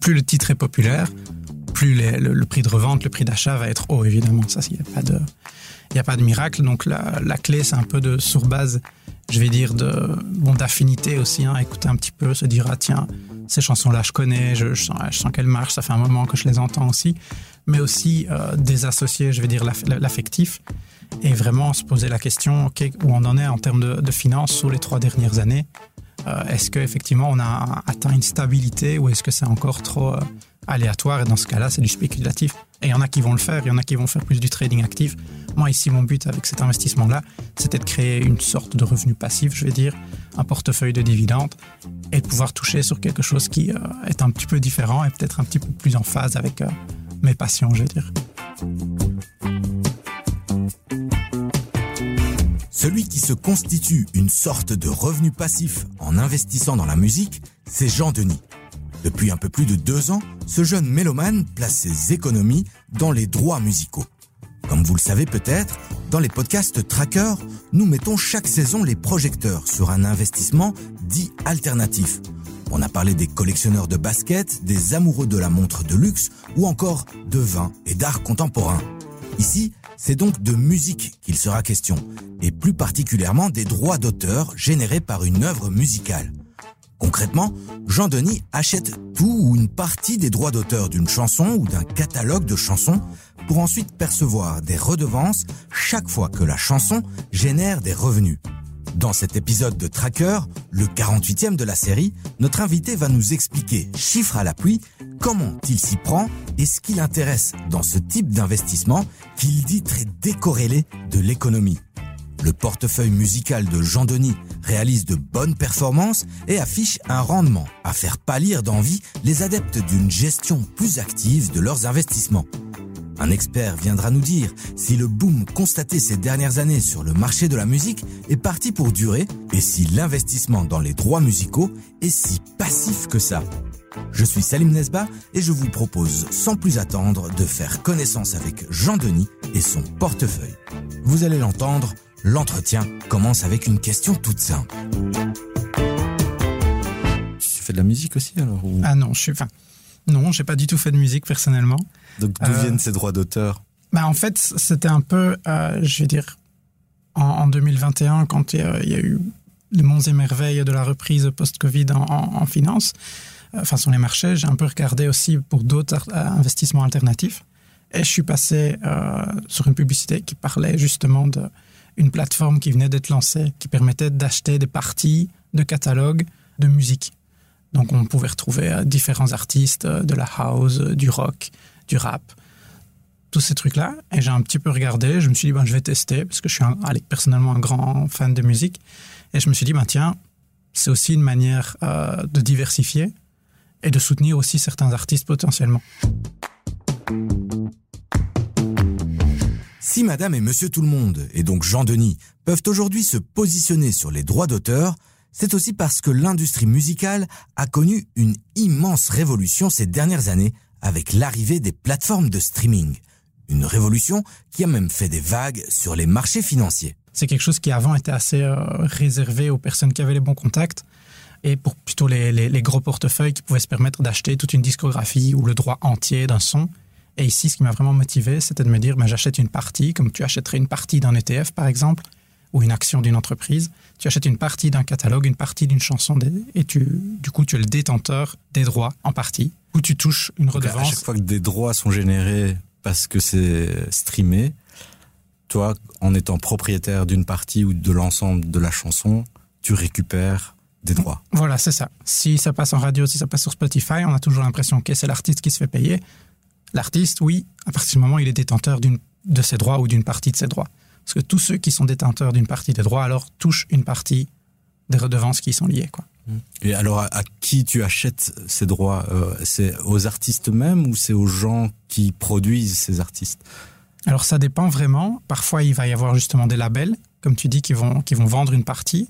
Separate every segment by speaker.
Speaker 1: Plus le titre est populaire, plus le, prix de revente, le prix d'achat va être haut, évidemment. Ça, il n'y a pas de, a pas de miracle. Donc la, clé, c'est un peu de sur base, je vais dire de bon d'affinité aussi. Hein, écouter un petit peu, se dire ah tiens, ces chansons-là, je connais, je, je sens, sens qu'elles marchent. Ça fait un moment que je les entends aussi, mais aussi euh, désassocier, je vais dire l'affectif et vraiment se poser la question où on en est en termes de finances sur les trois dernières années. Euh, est-ce qu'effectivement on a atteint une stabilité ou est-ce que c'est encore trop euh, aléatoire? Et dans ce cas-là c'est du spéculatif et il y en a qui vont le faire, il y en a qui vont faire plus du trading actif. Moi ici mon but avec cet investissement-là c'était de créer une sorte de revenu passif je vais dire, un portefeuille de dividendes et de pouvoir toucher sur quelque chose qui euh, est un petit peu différent et peut-être un petit peu plus en phase avec mes passions je vais dire.
Speaker 2: Celui qui se constitue une sorte de revenu passif en investissant dans la musique, c'est Jean Denis. Depuis un peu plus de deux ans, ce jeune mélomane place ses économies dans les droits musicaux. Comme vous le savez peut-être, dans les podcasts Tracker, nous mettons chaque saison les projecteurs sur un investissement dit alternatif. On a parlé des collectionneurs de baskets, des amoureux de la montre de luxe ou encore de vin et d'art contemporain. Ici, c'est donc de musique qu'il sera question, et plus particulièrement des droits d'auteur générés par une œuvre musicale. Concrètement, Jean-Denis achète tout ou une partie des droits d'auteur d'une chanson ou d'un catalogue de chansons pour ensuite percevoir des redevances chaque fois que la chanson génère des revenus. Dans cet épisode de Tracker, le 48e de la série, notre invité va nous expliquer, chiffre à l'appui, comment il s'y prend et ce qui l'intéresse dans ce type d'investissement qu'il dit très décorrélé de l'économie. Le portefeuille musical de Jean-Denis réalise de bonnes performances et affiche un rendement à faire pâlir d'envie les adeptes d'une gestion plus active de leurs investissements. Un expert viendra nous dire si le boom constaté ces dernières années sur le marché de la musique est parti pour durer et si l'investissement dans les droits musicaux est si passif que ça. Je suis Salim Nesba et je vous propose sans plus attendre de faire connaissance avec Jean-Denis et son portefeuille. Vous allez l'entendre, l'entretien commence avec une question toute simple.
Speaker 3: Tu fais de la musique aussi alors
Speaker 1: Ah non, je suis... Enfin, non, j'ai pas du tout fait de musique personnellement.
Speaker 3: Donc d'où euh, viennent ces droits d'auteur?
Speaker 1: bah, En fait, c'était un peu, euh, je vais dire, en, 2021, quand il y, a eu les monts et merveilles de la reprise post-Covid en, en, finance, euh, enfin sur les marchés, j'ai un peu regardé aussi pour d'autres investissements alternatifs. Et je suis passé sur une publicité qui parlait justement d'une plateforme qui venait d'être lancée, qui permettait d'acheter des parties de catalogues de musique. Donc on pouvait retrouver différents artistes de la house, du rock, du rap, tous ces trucs-là. Et j'ai un petit peu regardé, je me suis dit, ben, je vais tester, parce que je suis personnellement un grand fan de musique. Et je me suis dit, ben, tiens, c'est aussi une manière euh, de diversifier et de soutenir aussi certains artistes potentiellement.
Speaker 2: Si Madame et Monsieur Tout le Monde, et donc Jean-Denis, peuvent aujourd'hui se positionner sur les droits d'auteur, c'est aussi parce que l'industrie musicale a connu une immense révolution ces dernières années avec l'arrivée des plateformes de streaming. Une révolution qui a même fait des vagues sur les marchés financiers.
Speaker 1: C'est quelque chose qui avant était assez euh, réservé aux personnes qui avaient les bons contacts et pour plutôt les, gros portefeuilles qui pouvaient se permettre d'acheter toute une discographie ou le droit entier d'un son. Et ici, ce qui m'a vraiment motivé, c'était de me dire, ben, j'achète une partie, comme tu achèterais une partie d'un ETF par exemple, ou une action d'une entreprise. Tu achètes une partie d'un catalogue, une partie d'une chanson, et tu, du coup, tu es le détenteur des droits en partie où tu touches une redevance.
Speaker 3: à chaque fois que des droits sont générés parce que c'est streamé, toi, en étant propriétaire d'une partie ou de l'ensemble de la chanson, tu récupères des droits.
Speaker 1: Voilà, c'est ça. Si ça passe en radio, si ça passe sur Spotify, on a toujours l'impression que c'est l'artiste qui se fait payer. L'artiste, oui, à partir du moment où il est détenteur de ses droits ou d'une partie de ses droits. Parce que tous ceux qui sont détenteurs d'une partie des droits, alors, touchent une partie des redevances qui sont liées. Quoi.
Speaker 3: Et alors, à, qui tu achètes ces droits euh, C'est aux artistes mêmes ou c'est aux gens qui produisent ces artistes?
Speaker 1: Alors, ça dépend vraiment. Parfois, il va y avoir justement des labels, comme tu dis, qui vont, qui vont vendre une partie.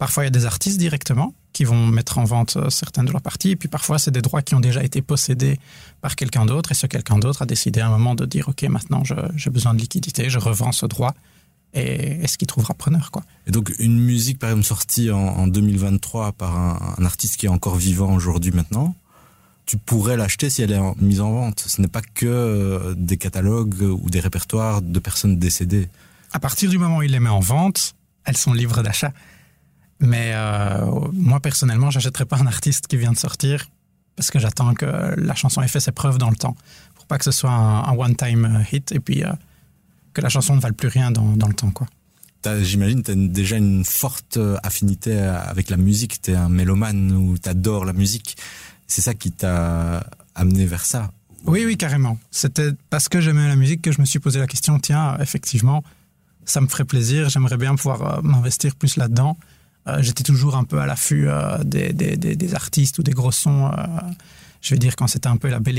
Speaker 1: Parfois, il y a des artistes directement qui vont mettre en vente euh, certaines de leurs parties. Et puis parfois, c'est des droits qui ont déjà été possédés par quelqu'un d'autre. Et ce quelqu'un d'autre a décidé à un moment de dire, OK, maintenant, j'ai besoin de liquidité, je revends ce droit et est-ce qu'il trouvera preneur quoi?
Speaker 3: Et donc une musique par exemple sortie en, 2023 par un, artiste qui est encore vivant aujourd'hui maintenant, tu pourrais l'acheter si elle est mise en vente. Ce n'est pas que euh, des catalogues ou des répertoires de personnes décédées.
Speaker 1: À partir du moment où il les met en vente, elles sont libres d'achat. Mais euh, moi, personnellement, j'achèterais pas un artiste qui vient de sortir parce que j'attends que la chanson ait fait ses preuves dans le temps. Pour pas que ce soit un, one-time hit et puis que la chanson ne vale plus rien dans, dans le temps. quoi.
Speaker 3: J'imagine tu as déjà une forte affinité avec la musique. Tu es un mélomane ou tu adores la musique. C'est ça qui t'a amené vers ça?
Speaker 1: Oui, oui, carrément. C'était parce que j'aimais la musique que je me suis posé la question, tiens, effectivement, ça me ferait plaisir, j'aimerais bien pouvoir euh, m'investir plus là-dedans. Euh, j'étais toujours un peu à l'affût euh, des, des, des, artistes ou des gros sons. je vais dire quand c'était un peu la belle,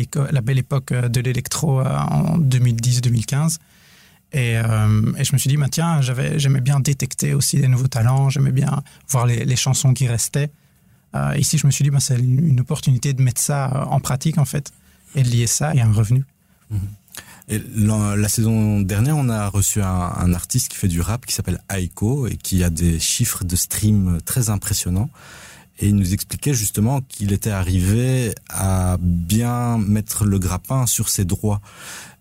Speaker 1: époque de l'électro en 2010-2015. Et, et, je me suis dit, bah, tiens, j'aimais bien détecter aussi des nouveaux talents, j'aimais bien voir les, les, chansons qui restaient. Euh, ici, je me suis dit, bah, c'est une opportunité de mettre ça euh, en pratique, en fait, et de lier ça à un revenu.
Speaker 3: Mhm. La, saison dernière, on a reçu un, artiste qui fait du rap qui s'appelle Aiko et qui a des chiffres de stream très impressionnants. Et il nous expliquait justement qu'il était arrivé à bien mettre le grappin sur ses droits.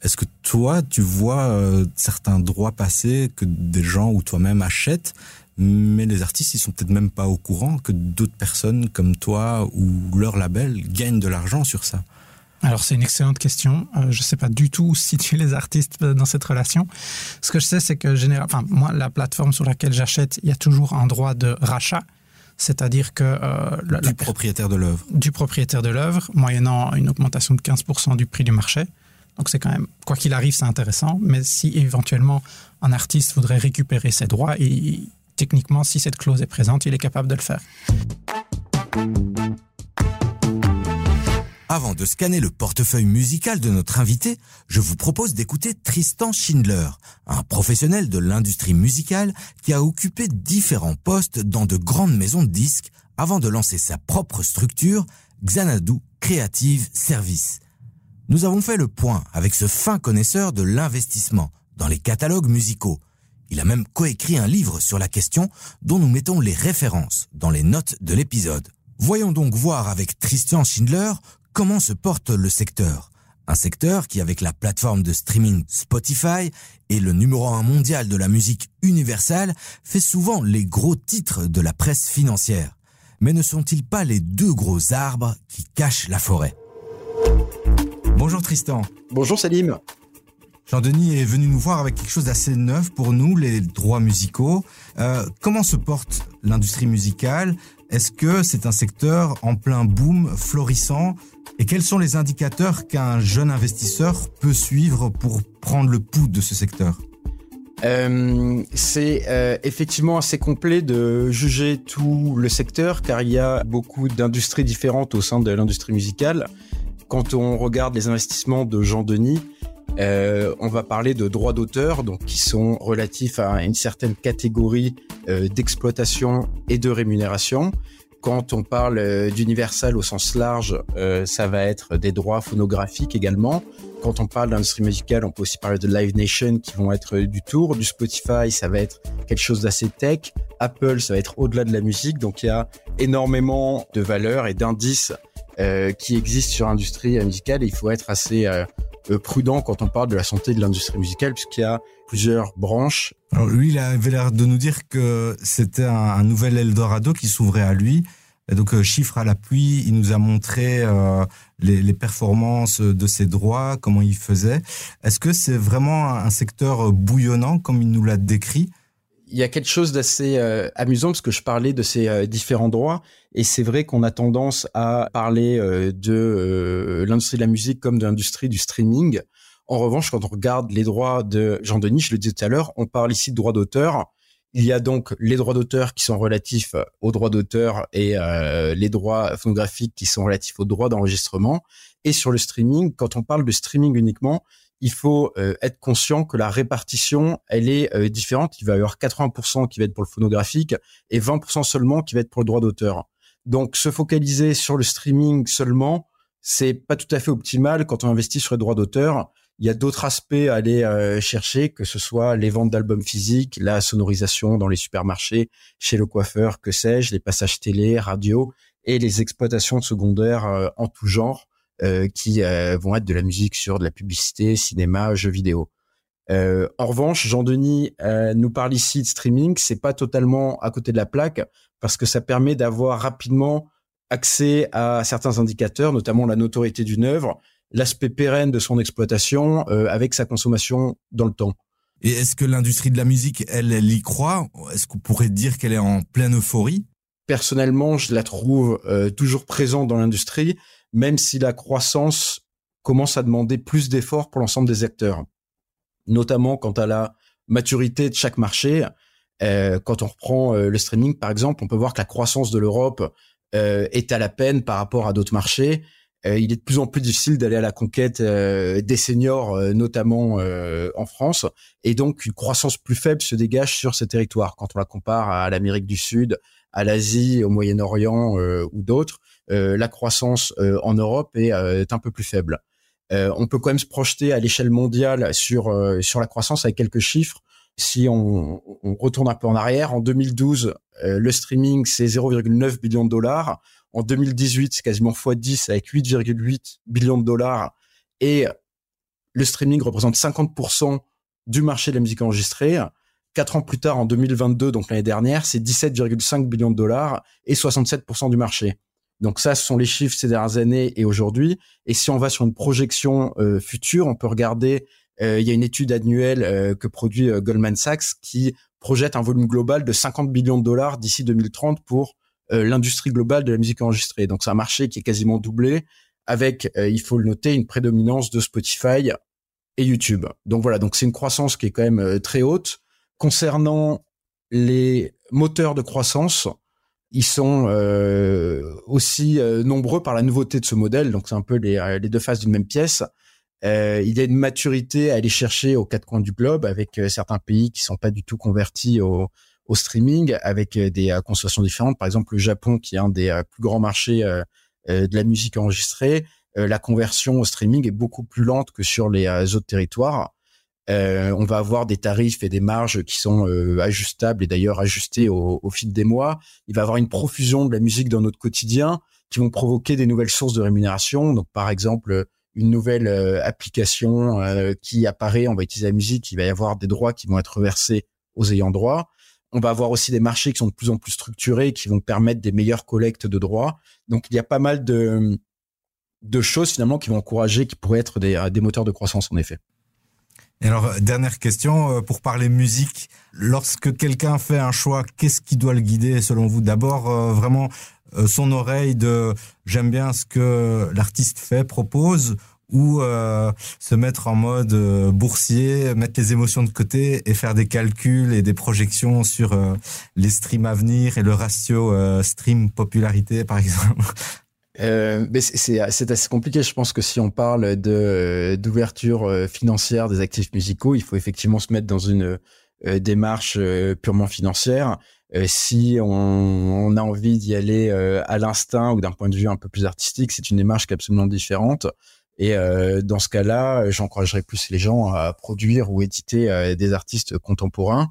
Speaker 3: Est-ce que toi, tu vois euh, certains droits passer que des gens ou toi-même achètent mais les artistes, ils sont peut-être même pas au courant que d'autres personnes comme toi ou leur label gagnent de l'argent sur ça?
Speaker 1: Alors c'est une excellente question. Euh, je ne sais pas du tout où situer les artistes dans cette relation. Ce que je sais, c'est que général, enfin moi, la plateforme sur laquelle j'achète, il y a toujours un droit de rachat, c'est-à-dire que euh,
Speaker 3: du propriétaire de l'œuvre,
Speaker 1: du propriétaire de l'œuvre, moyennant une augmentation de 15% du prix du marché. Donc c'est quand même, quoi qu'il arrive, c'est intéressant. Mais si éventuellement un artiste voudrait récupérer ses droits, il, techniquement, si cette clause est présente, il est capable de le faire.
Speaker 2: Avant de scanner le portefeuille musical de notre invité, je vous propose d'écouter Tristan Schindler, un professionnel de l'industrie musicale qui a occupé différents postes dans de grandes maisons de disques avant de lancer sa propre structure, Xanadu Creative Service. Nous avons fait le point avec ce fin connaisseur de l'investissement dans les catalogues musicaux, il a même coécrit un livre sur la question dont nous mettons les références dans les notes de l'épisode. Voyons donc voir avec Christian Schindler comment se porte le secteur? Un secteur qui, avec la plateforme de streaming Spotify et le numéro un mondial de la musique universelle, fait souvent les gros titres de la presse financière. Mais ne sont-ils pas les deux gros arbres qui cachent la forêt? Bonjour Tristan.
Speaker 4: Bonjour Salim.
Speaker 2: Jean-Denis est venu nous voir avec quelque chose d'assez neuf pour nous, les droits musicaux. Euh, comment se porte l'industrie musicale? Est-ce que c'est un secteur en plein boom, florissant? Et quels sont les indicateurs qu'un jeune investisseur peut suivre pour prendre le pouls de ce secteur?
Speaker 4: Euh, c'est euh, effectivement assez complet de juger tout le secteur car il y a beaucoup d'industries différentes au sein de l'industrie musicale. Quand on regarde les investissements de Jean Denis, euh, on va parler de droits d'auteur, donc qui sont relatifs à une certaine catégorie euh, d'exploitation et de rémunération. Quand on parle euh, d'universal au sens large, ça va être des droits phonographiques également. Quand on parle d'industrie musicale, on peut aussi parler de Live Nation qui vont être du tour, du Spotify, ça va être quelque chose d'assez tech. Apple, ça va être au-delà de la musique. Donc il y a énormément de valeurs et d'indices qui existent sur l'industrie musicale et il faut être assez euh, prudent quand on parle de la santé de l'industrie musicale, puisqu'il y a plusieurs branches.
Speaker 3: Alors lui, il avait l'air de nous dire que c'était un, nouvel Eldorado qui s'ouvrait à lui. Et donc, euh, chiffre à l'appui, il nous a montré euh, les, les, performances de ses droits, comment il faisait. Est-ce que c'est vraiment un secteur bouillonnant, comme il nous l'a décrit?
Speaker 4: Il y a quelque chose d'assez euh, amusant parce que je parlais de ces euh, différents droits et c'est vrai qu'on a tendance à parler euh, de l'industrie de la musique comme de l'industrie du streaming. En revanche, quand on regarde les droits de Jean Denis, je le disais tout à l'heure, on parle ici de droits d'auteur. Il y a donc les droits d'auteur qui sont relatifs aux droits d'auteur et les droits phonographiques qui sont relatifs aux droits d'enregistrement. Et sur le streaming, quand on parle de streaming uniquement, il faut euh, être conscient que la répartition, elle est euh, différente. Il va y avoir 80% qui va être pour le phonographique et 20% seulement qui va être pour le droit d'auteur. Donc, se focaliser sur le streaming seulement, c'est pas tout à fait optimal quand on investit sur les droits d'auteur. Il y a d'autres aspects à aller euh, chercher, que ce soit les ventes d'albums physiques, la sonorisation dans les supermarchés, chez le coiffeur, que sais-je, les passages télé, radio et les exploitations secondaires en tout genre qui vont être de la musique sur de la publicité, cinéma, jeux vidéo. en revanche, Jean-Denis nous parle ici de streaming. C'est pas totalement à côté de la plaque parce que ça permet d'avoir rapidement accès à certains indicateurs, notamment la notoriété d'une œuvre, l'aspect pérenne de son exploitation euh, avec sa consommation dans le temps.
Speaker 2: Et est-ce que l'industrie de la musique, elle, elle y croit? Est-ce qu'on pourrait dire qu'elle est en pleine euphorie?
Speaker 4: Personnellement, je la trouve euh, toujours présente dans l'industrie, même si la croissance commence à demander plus d'efforts pour l'ensemble des acteurs, notamment quant à la maturité de chaque marché. Euh, quand on reprend le streaming, par exemple, on peut voir que la croissance de l'Europe est à la peine par rapport à d'autres marchés. Euh, il est de plus en plus difficile d'aller à la conquête euh, des seniors, euh, notamment en France, et donc une croissance plus faible se dégage sur ces territoires quand on la compare à l'Amérique du Sud, à l'Asie, au Moyen-Orient ou d'autres. La croissance en Europe est, un peu plus faible. on peut quand même se projeter à l'échelle mondiale sur sur la croissance avec quelques chiffres. Si on, on retourne un peu en arrière, en 2012, le streaming c'est 0,9 billion de dollars. En 2018, c'est quasiment x10 avec 8,8 billions de dollars. Et le streaming représente 50% du marché de la musique enregistrée. Quatre ans plus tard, en 2022, donc l'année dernière, c'est 17,5 billions de dollars et 67% du marché. Donc ça, ce sont les chiffres ces dernières années et aujourd'hui. Et si on va sur une projection euh, future, on peut regarder, euh, il y a une étude annuelle euh, que produit Goldman Sachs qui projette un volume global de 50 billions de dollars d'ici 2030 pour euh, l'industrie globale de la musique enregistrée. Donc c'est un marché qui est quasiment doublé avec, euh, il faut le noter, une prédominance de Spotify et YouTube. Donc voilà, donc c'est une croissance qui est quand même euh, très haute. Concernant les moteurs de croissance, ils sont aussi nombreux par la nouveauté de ce modèle. Donc c'est un peu les, les deux faces d'une même pièce. Euh, il y a une maturité à aller chercher aux quatre coins du globe avec certains pays qui sont pas du tout convertis au, au streaming avec euh, des euh, consommations différentes. Par exemple, le Japon, qui est un des euh, plus grands marchés de la musique enregistrée, la conversion au streaming est beaucoup plus lente que sur les autres territoires. On va avoir des tarifs et des marges qui sont ajustables et d'ailleurs ajustés au, au, fil des mois. Il va y avoir une profusion de la musique dans notre quotidien qui vont provoquer des nouvelles sources de rémunération. Donc, par exemple, une nouvelle application qui apparaît, on va utiliser la musique, il va y avoir des droits qui vont être reversés aux ayants droit on va avoir aussi des marchés qui sont de plus en plus structurés, qui vont permettre des meilleures collectes de droits. Donc il y a pas mal de, de choses finalement qui vont encourager, qui pourraient être des, des moteurs de croissance en effet.
Speaker 2: Et alors, dernière question, euh, pour parler musique, lorsque quelqu'un fait un choix, qu'est-ce qui doit le guider selon vous? D'abord, euh, vraiment, euh, son oreille de j'aime bien ce que l'artiste fait, propose, ou euh, se mettre en mode euh, boursier, mettre les émotions de côté et faire des calculs et des projections sur euh, les streams à venir et le ratio stream popularité par exemple?
Speaker 4: Mais c'est assez compliqué. Je pense que si on parle de d'ouverture financière des actifs musicaux, il faut effectivement se mettre dans une démarche purement financière. si on, on, a envie d'y aller à l'instinct ou d'un point de vue un peu plus artistique, c'est une démarche qui est absolument différente. Et euh, dans ce cas-là, j'encouragerais plus les gens à produire ou éditer euh, des artistes contemporains.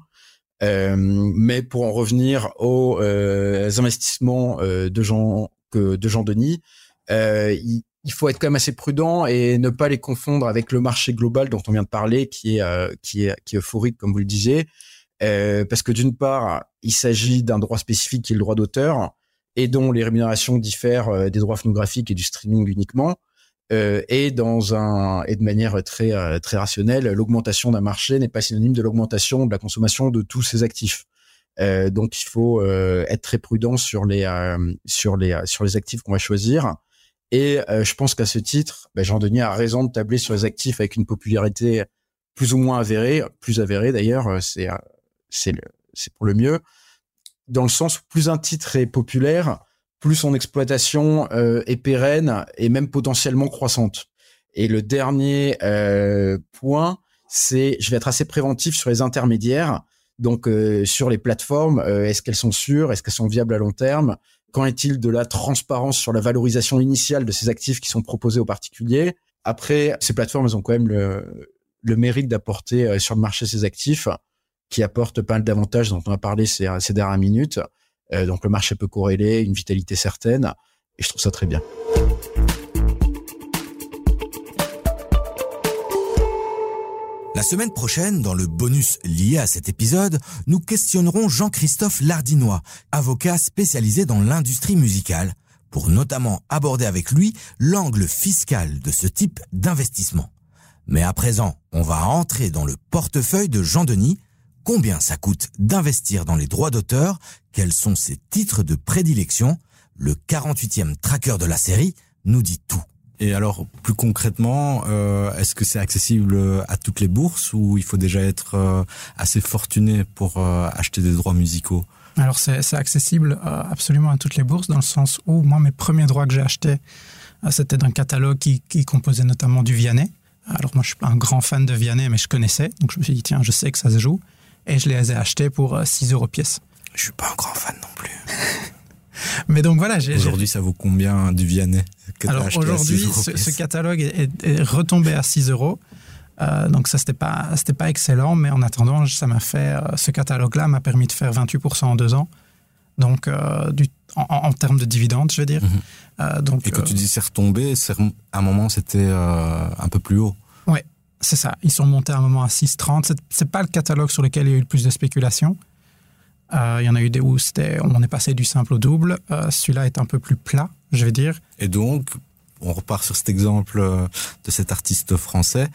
Speaker 4: Euh, mais pour en revenir aux investissements de Jean que de Jean Denis, il, il, faut être quand même assez prudent et ne pas les confondre avec le marché global dont on vient de parler, qui est qui est qui est euphorique comme vous le disiez, parce que d'une part, il s'agit d'un droit spécifique qui est le droit d'auteur et dont les rémunérations diffèrent des droits phonographiques et du streaming uniquement. Euh, et dans un et de manière très euh, très rationnelle, l'augmentation d'un marché n'est pas synonyme de l'augmentation de la consommation de tous ses actifs. Euh, donc il faut euh, être très prudent sur les euh, sur les sur les actifs qu'on va choisir. Et je pense qu'à ce titre, ben, Jean Denis a raison de tabler sur les actifs avec une popularité plus ou moins avérée, plus avérée d'ailleurs, c'est c'est c'est pour le mieux, dans le sens où plus un titre est populaire, plus son exploitation euh, est pérenne et même potentiellement croissante. Et le dernier euh, point, c'est, je vais être assez préventif sur les intermédiaires. Donc euh, sur les plateformes, est-ce qu'elles sont sûres, est-ce qu'elles sont viables à long terme? Qu'en est-il de la transparence sur la valorisation initiale de ces actifs qui sont proposés aux particuliers? Après, ces plateformes, elles ont quand même le, le mérite d'apporter sur le marché ces actifs qui apportent pas mal d'avantages dont on a parlé ces, ces dernières minutes. Euh, donc le marché peut corréler, une vitalité certaine, et je trouve ça très bien.
Speaker 2: La semaine prochaine, dans le bonus lié à cet épisode, nous questionnerons Jean-Christophe Lardinois, avocat spécialisé dans l'industrie musicale, pour notamment aborder avec lui l'angle fiscal de ce type d'investissement. Mais à présent, on va entrer dans le portefeuille de Jean-Denis. Combien ça coûte d'investir dans les droits d'auteur? Quels sont ses titres de prédilection? Le 48e tracker de la série nous dit tout.
Speaker 3: Et alors, plus concrètement, euh, est-ce que c'est accessible à toutes les bourses ou il faut déjà être euh, assez fortuné pour euh, acheter des droits musicaux?
Speaker 1: Alors, c'est accessible absolument à toutes les bourses dans le sens où moi, mes premiers droits que j'ai achetés, c'était d'un catalogue qui, qui, composait notamment du Vianney. Alors, moi, je suis pas un grand fan de Vianney, mais je connaissais. Donc, je me suis dit, tiens, je sais que ça se joue. Et je les ai achetés pour 6 euros pièce.
Speaker 2: Je suis pas un grand fan non plus.
Speaker 1: Mais donc voilà.
Speaker 3: Aujourd'hui, ça vaut combien du Vianney
Speaker 1: Alors aujourd'hui, ce, catalogue est, retombé à 6 euros. Euh, donc ça, c'était pas, c'était pas excellent, mais en attendant, ça m'a fait, euh, ce catalogue-là m'a permis de faire 28% en deux ans. Donc, euh, du, en, termes de dividendes, je veux dire.
Speaker 3: Mhm. donc, Et quand tu dis c'est retombé, à un moment, c'était un peu plus haut.
Speaker 1: Oui, c'est ça. Ils sont montés à un moment à 6,30. C'est pas le catalogue sur lequel il y a eu le plus de spéculation. Euh, il y en a eu des où on est passé du simple au double. Euh, celui-là est un peu plus plat, je vais dire.
Speaker 3: Et donc, on repart sur cet exemple euh, de cet artiste français.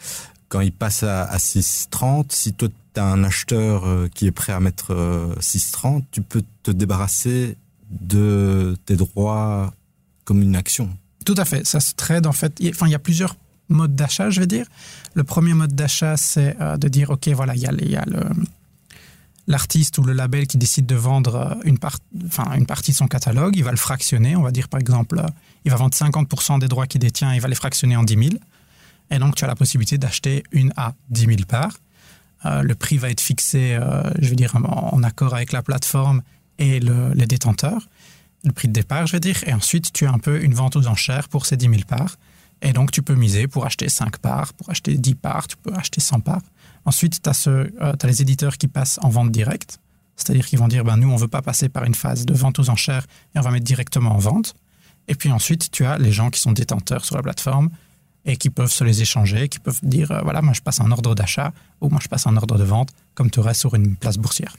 Speaker 3: Quand il passe à, 6,30, si toi tu as un acheteur qui est prêt à mettre 6,30, tu peux te débarrasser de tes droits comme une action.
Speaker 1: Tout à fait. Ça se trade en fait. Enfin, il y a plusieurs modes d'achat, je vais dire. Le premier mode d'achat, c'est de dire, OK, voilà, il y a, y a le, l'artiste ou le label qui décide de vendre euh, une, partie de son catalogue, il va le fractionner. On va dire par exemple, euh, il va vendre 50% des droits qu'il détient, il va les fractionner en 10 000. Et donc tu as la possibilité d'acheter une à 10 000 parts. Euh, le prix va être fixé, je veux dire, en, accord avec la plateforme et les détenteurs. Le prix de départ, je veux dire. Et ensuite, tu as un peu une vente aux enchères pour ces 10 000 parts. Et donc, tu peux miser pour acheter 5 parts, pour acheter 10 parts, tu peux acheter 100 parts. Ensuite, tu as, euh, les éditeurs qui passent en vente directe, c'est-à-dire qu'ils vont dire, ben, nous, on ne veut pas passer par une phase de vente aux enchères et on va mettre directement en vente. Et puis ensuite, tu as les gens qui sont détenteurs sur la plateforme et qui peuvent se les échanger, qui peuvent dire, euh, voilà, moi je passe un ordre d'achat ou moi je passe un ordre de vente, comme tu aurais sur une place boursière.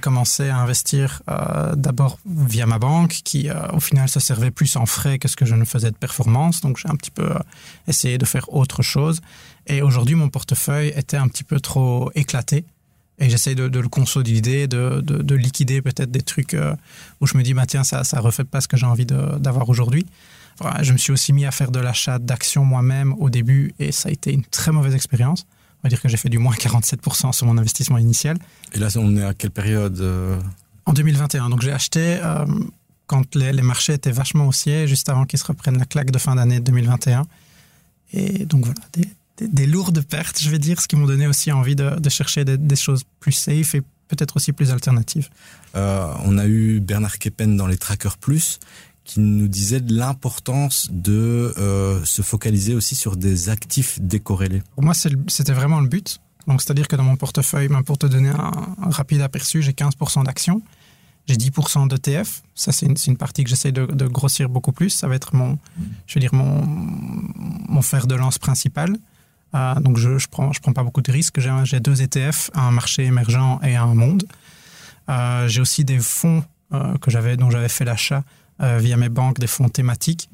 Speaker 1: J'ai commencé à investir euh, d'abord via ma banque, qui euh, au final se servait plus en frais que ce que je ne faisais de performance. Donc j'ai un petit peu euh, essayé de faire autre chose. Et aujourd'hui, mon portefeuille était un petit peu trop éclaté. Et j'essaie de, le consolider, de, de, liquider peut-être des trucs où je me dis, bah, tiens, ça ne refait pas ce que j'ai envie d'avoir aujourd'hui. je me suis aussi mis à faire de l'achat d'actions moi-même au début et ça a été une très mauvaise expérience. On va dire que j'ai fait du moins 47% sur mon investissement initial.
Speaker 3: Et là, on est à quelle période euh
Speaker 1: En 2021. Donc j'ai acheté euh, quand les, marchés étaient vachement haussiers, juste avant qu'ils se reprennent la claque de fin d'année 2021. Et donc voilà, des, lourdes pertes, je vais dire, ce qui m'ont donné aussi envie de, chercher des, choses plus safe et peut-être aussi plus alternatives.
Speaker 3: Euh, on a eu Bernard Keppen dans les Trackers Plus qui nous disait de l'importance de euh, se focaliser aussi sur des actifs décorrélés.
Speaker 1: Pour moi, c'était vraiment le but. Donc, c'est-à-dire que dans mon portefeuille, ben, pour te donner un, rapide aperçu, j'ai 15% d'actions, j'ai 10% d'ETF. Ça, c'est une, partie que j'essaie de, grossir beaucoup plus. Ça va être mon, je veux dire, mon, fer de lance principal. Euh, donc, je ne prends, pas beaucoup de risques. J'ai deux ETF, un marché émergent et un monde. Euh, j'ai aussi des fonds que dont j'avais fait l'achat via mes banques des fonds thématiques,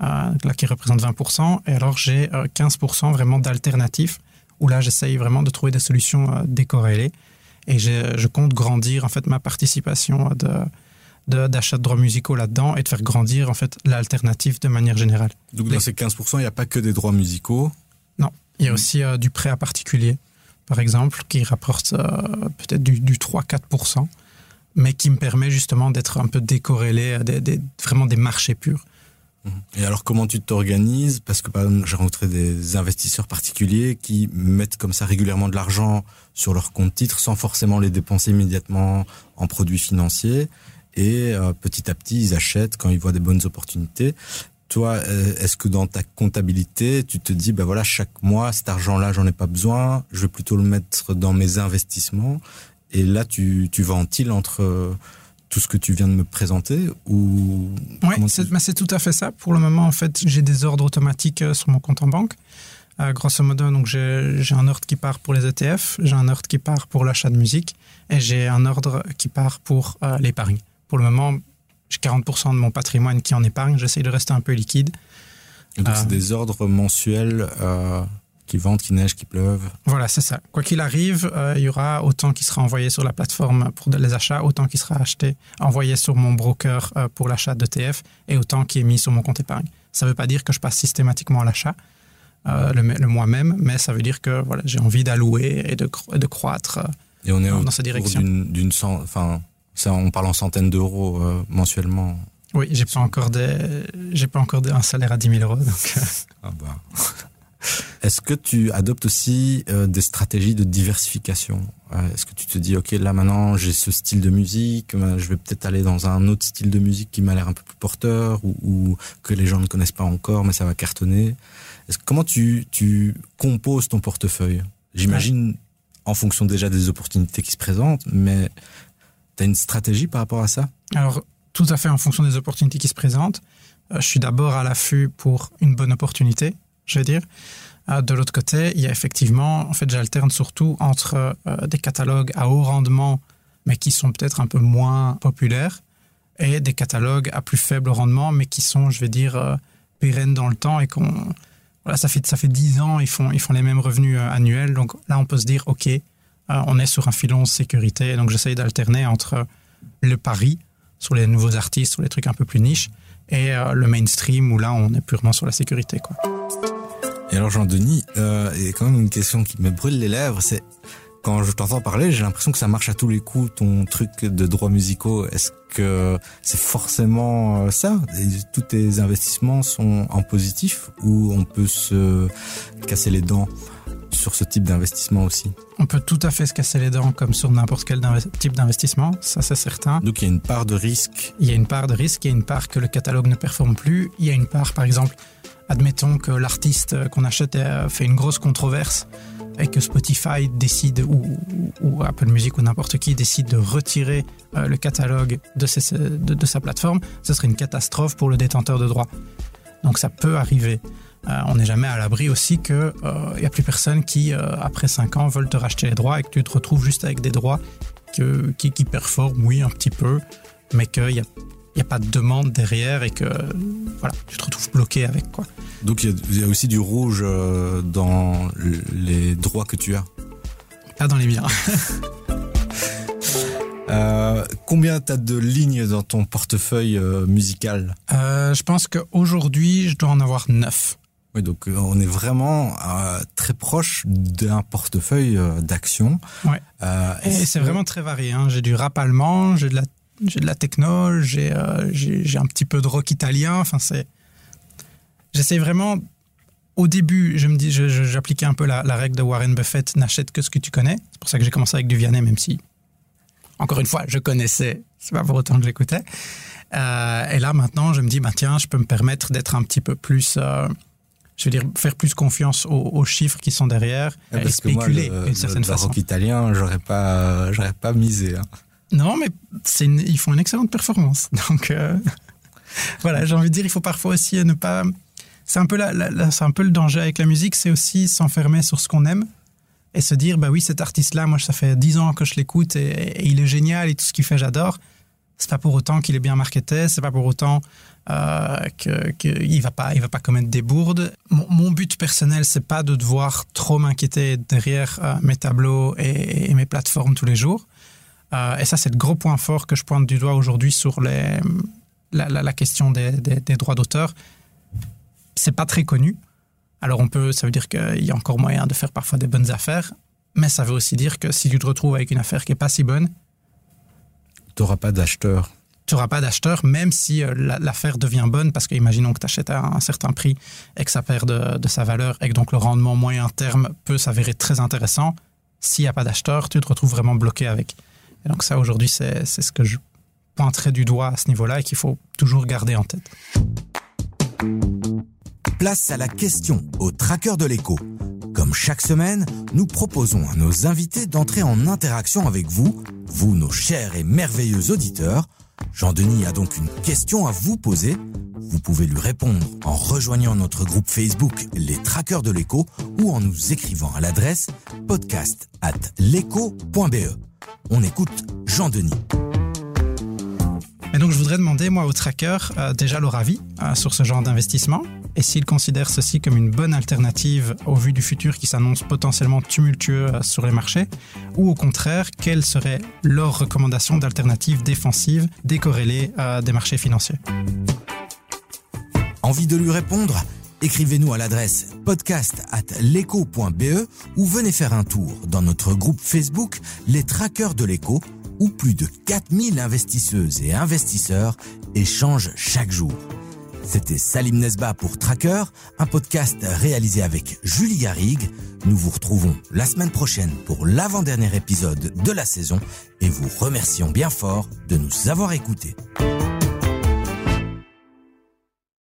Speaker 1: euh, là qui représentent 20%. Et alors j'ai 15% euh, vraiment d'alternatifs où là j'essaye vraiment de trouver des solutions décorrélées. Et je compte grandir en fait ma participation de, d'achat de, droits musicaux là-dedans et de faire grandir en fait l'alternative de manière générale.
Speaker 3: Donc dans ces 15%, il n'y a pas que des droits musicaux?
Speaker 1: Non, il y a aussi du prêt à particulier, par exemple, qui rapporte peut-être du, du 3-4% mais qui me permet justement d'être un peu décorrélé, des, vraiment des marchés purs.
Speaker 3: Et alors comment tu t'organises? Parce que par exemple, j'ai rencontré des investisseurs particuliers qui mettent comme ça régulièrement de l'argent sur leur compte titre sans forcément les dépenser immédiatement en produits financiers. Et euh, petit à petit, ils achètent quand ils voient des bonnes opportunités. Toi, euh, est-ce que dans ta comptabilité, tu te dis, ben voilà, chaque mois, cet argent-là, j'en ai pas besoin, je vais plutôt le mettre dans mes investissements? Et là, tu, tu ventiles entre tout ce que tu viens de me présenter ou
Speaker 1: Oui, c'est tout à fait ça. Pour le moment, en fait, j'ai des ordres automatiques euh, sur mon compte en banque. Euh, grosso modo, donc j'ai un ordre qui part pour les ETF, j'ai un ordre qui part pour l'achat de musique et j'ai un ordre qui part pour euh, l'épargne. Pour le moment, j'ai 40% de mon patrimoine qui en épargne. J'essaie de rester un peu liquide.
Speaker 3: donc, c'est des ordres mensuels qui vendent, qui neige, qui pleuve.
Speaker 1: Voilà, c'est ça. Quoi qu'il arrive, euh, il y aura autant qui sera envoyé sur la plateforme pour les achats, autant qui sera acheté, envoyé sur mon broker euh, pour l'achat d'ETF et autant qui est mis sur mon compte épargne. Ça ne veut pas dire que je passe systématiquement à l'achat euh, le, mois même, mais ça veut dire que voilà, j'ai envie d'allouer et de, de croître
Speaker 3: et on est dans, cette direction. D'une, enfin, ça, on parle en centaines d'euros mensuellement.
Speaker 1: Oui, j'ai pas encore des, j'ai pas encore un salaire à 10 000 euros, donc.
Speaker 3: Ah bah. Est-ce que tu adoptes aussi euh, des stratégies de diversification? Euh, Est-ce que tu te dis, OK, là maintenant j'ai ce style de musique, euh, je vais peut-être aller dans un autre style de musique qui m'a l'air un peu plus porteur ou, que les gens ne connaissent pas encore, mais ça va cartonner. Est-ce, Comment tu, tu composes ton portefeuille? J'imagine en fonction déjà des opportunités qui se présentent, mais tu as une stratégie par rapport à ça?
Speaker 1: Alors, tout à fait en fonction des opportunités qui se présentent. je suis d'abord à l'affût pour une bonne opportunité je veux dire. Euh, de l'autre côté, il y a effectivement, en fait, j'alterne surtout entre euh, des catalogues à haut rendement, mais qui sont peut-être un peu moins populaires, et des catalogues à plus faible rendement, mais qui sont, je vais dire, euh, pérennes dans le temps et qu'on, voilà, ça fait ça fait dix ans, ils font ils font les mêmes revenus annuels. Donc là, on peut se dire, ok, on est sur un filon sécurité. Donc j'essaye d'alterner entre le pari sur les nouveaux artistes, sur les trucs un peu plus niches, et le mainstream où là, on est purement sur la sécurité, quoi.
Speaker 3: Et alors Jean-Denis, euh, il y a quand même une question qui me brûle les lèvres, c'est quand je t'entends parler, j'ai l'impression que ça marche à tous les coups, ton truc de droits musicaux. Est-ce que c'est forcément euh, ça? Tous tes investissements sont en positif ou on peut se casser les dents sur ce type d'investissement aussi?
Speaker 1: On peut tout à fait se casser les dents comme sur n'importe quel type d'investissement, ça c'est certain.
Speaker 3: Donc il y a une part de risque
Speaker 1: Il y a une part de risque, il y a une part que le catalogue ne performe plus, il y a une part par exemple admettons que l'artiste qu'on achète fait une grosse controverse et que Spotify décide ou, Apple Music ou n'importe qui décide de retirer euh, le catalogue de, sa plateforme, ce serait une catastrophe pour le détenteur de droits. Donc ça peut arriver. Euh, on n'est jamais à l'abri aussi qu'il n'y euh, a plus personne qui, après 5 ans, veulent te racheter les droits et que tu te retrouves juste avec des droits qui, performent, oui, un petit peu, mais qu'il y a n'y a pas de demande derrière et que voilà, tu te retrouves bloqué avec quoi.
Speaker 3: Donc il y, a aussi du rouge euh, dans les droits que tu as
Speaker 1: Pas dans les miens.
Speaker 3: euh, combien tu as de lignes dans ton portefeuille euh, musical?
Speaker 1: Euh, Je pense qu'aujourd'hui, je dois en avoir neuf.
Speaker 3: Oui, donc on est vraiment très proche d'un portefeuille d'actions.
Speaker 1: Ouais. et c'est vraiment très varié. Hein. J'ai du rap allemand, j'ai de la j'ai de la techno, euh, j'ai un petit peu de rock italien. Enfin, c'est. J'essaie vraiment. Au début, je me dis, j'appliquais un peu la, règle de Warren Buffett n'achète que ce que tu connais. C'est pour ça que j'ai commencé avec du Vianney, même si, encore une fois, je connaissais. C'est pas pour autant que j'écoutais. Euh, et là, maintenant, je me dis, bah, tiens, je peux me permettre d'être un petit peu plus. Euh, je veux dire, faire plus confiance aux, chiffres qui sont derrière et spéculer d'une certaine
Speaker 3: façon. Le rock italien, j'aurais pas, j'aurais pas misé. Hein.
Speaker 1: Non, mais ils font une excellente performance. Donc euh, voilà, j'ai envie de dire, il faut parfois aussi ne pas. C'est un peu un peu le danger avec la musique, c'est aussi s'enfermer sur ce qu'on aime et se dire bah oui cet artiste là, moi ça fait dix ans que je l'écoute et, il est génial et tout ce qu'il fait j'adore. C'est pas pour autant qu'il est bien marketé, c'est pas pour autant euh, qu'il va pas il va pas commettre des bourdes. Mon, but personnel c'est pas de devoir trop m'inquiéter derrière euh, mes tableaux et, mes plateformes tous les jours. Euh, et ça, c'est le gros point fort que je pointe du doigt aujourd'hui sur les, la, question des, droits d'auteur. C'est pas très connu. Alors on peut, ça veut dire qu'il y a encore moyen de faire parfois des bonnes affaires, mais ça veut aussi dire que si tu te retrouves avec une affaire qui est pas si bonne,
Speaker 3: tu n'auras pas d'acheteur.
Speaker 1: Tu n'auras pas d'acheteur, même si euh, l'affaire devient bonne, parce qu'imaginons que tu achètes à un certain prix et que ça perd de, de, sa valeur, et que donc le rendement moyen terme peut s'avérer très intéressant. S'il n'y a pas d'acheteur, tu te retrouves vraiment bloqué avec. Et donc ça, aujourd'hui, c'est ce que je pointerai du doigt à ce niveau-là et qu'il faut toujours garder en tête.
Speaker 2: Place à la question au tracker de l'écho. Comme chaque semaine, nous proposons à nos invités d'entrer en interaction avec vous, vous nos chers et merveilleux auditeurs, Jean-Denis a donc une question à vous poser. Vous pouvez lui répondre en rejoignant notre groupe Facebook Les Traqueurs de l'écho ou en nous écrivant à l'adresse podcast at l'écho.be. On écoute Jean-Denis.
Speaker 1: Donc, je voudrais demander, moi, aux trackers, euh, déjà leur avis euh, sur ce genre d'investissement et s'ils considèrent ceci comme une bonne alternative au vu du futur qui s'annonce potentiellement tumultueux euh, sur les marchés, ou au contraire, quelles seraient leurs recommandations d'alternatives défensives décorrélées des marchés financiers?
Speaker 2: Envie de lui répondre? Écrivez-nous à l'adresse podcast at ou venez faire un tour dans notre groupe Facebook Les Traqueurs de l'écho où plus de 4000 investisseuses et investisseurs échangent chaque jour. C'était Salim Nesba pour Tracker, un podcast réalisé avec Julie Garrigue. Nous vous retrouvons la semaine prochaine pour l'avant-dernier épisode de la saison et vous remercions bien fort de nous avoir écoutés.